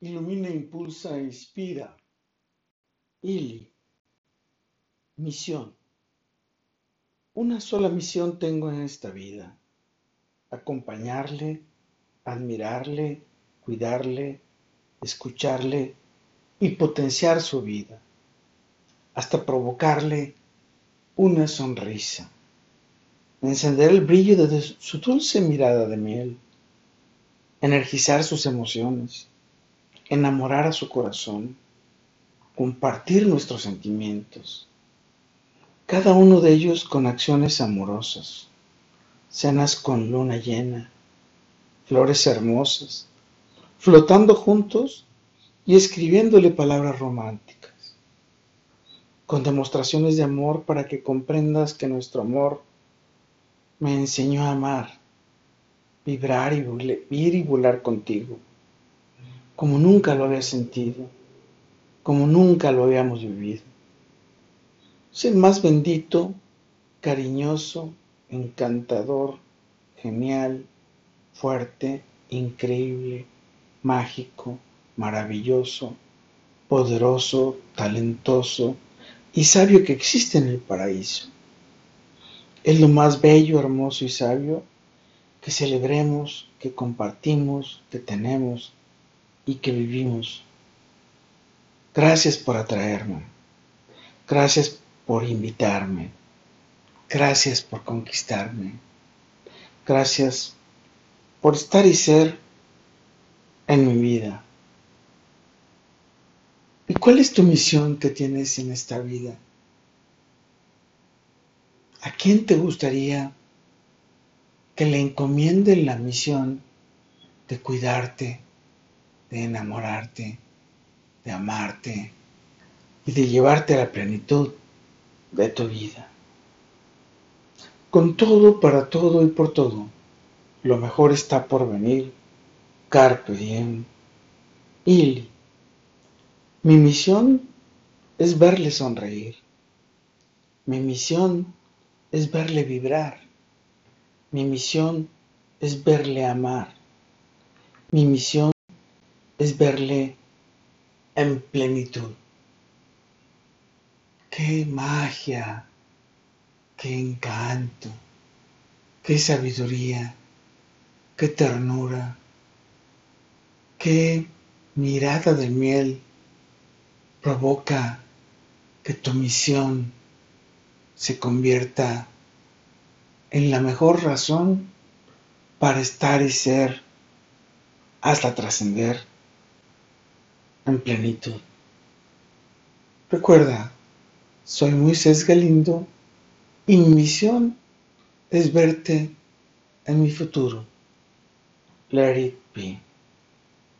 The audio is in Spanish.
Ilumina, impulsa, inspira. Ili. Misión. Una sola misión tengo en esta vida. Acompañarle, admirarle, cuidarle, escucharle y potenciar su vida. Hasta provocarle una sonrisa. Encender el brillo de su dulce mirada de miel. Energizar sus emociones enamorar a su corazón, compartir nuestros sentimientos, cada uno de ellos con acciones amorosas, cenas con luna llena, flores hermosas, flotando juntos y escribiéndole palabras románticas, con demostraciones de amor para que comprendas que nuestro amor me enseñó a amar, vibrar y y volar contigo como nunca lo había sentido, como nunca lo habíamos vivido. Es el más bendito, cariñoso, encantador, genial, fuerte, increíble, mágico, maravilloso, poderoso, talentoso y sabio que existe en el paraíso. Es lo más bello, hermoso y sabio que celebremos, que compartimos, que tenemos y que vivimos. Gracias por atraerme. Gracias por invitarme. Gracias por conquistarme. Gracias por estar y ser en mi vida. ¿Y cuál es tu misión que tienes en esta vida? ¿A quién te gustaría que le encomienden la misión de cuidarte, de enamorarte, de amarte y de llevarte a la plenitud de tu vida. Con todo, para todo y por todo, lo mejor está por venir. Carpe diem. Ili. Mi misión es verle sonreír. Mi misión es verle vibrar. Mi misión es verle amar. Mi misión es verle en plenitud. Qué magia, qué encanto, qué sabiduría, qué ternura, qué mirada de miel provoca que tu misión se convierta en la mejor razón para estar y ser hasta trascender en plenitud. Recuerda, soy Moisés Galindo y mi misión es verte en mi futuro. Let it be.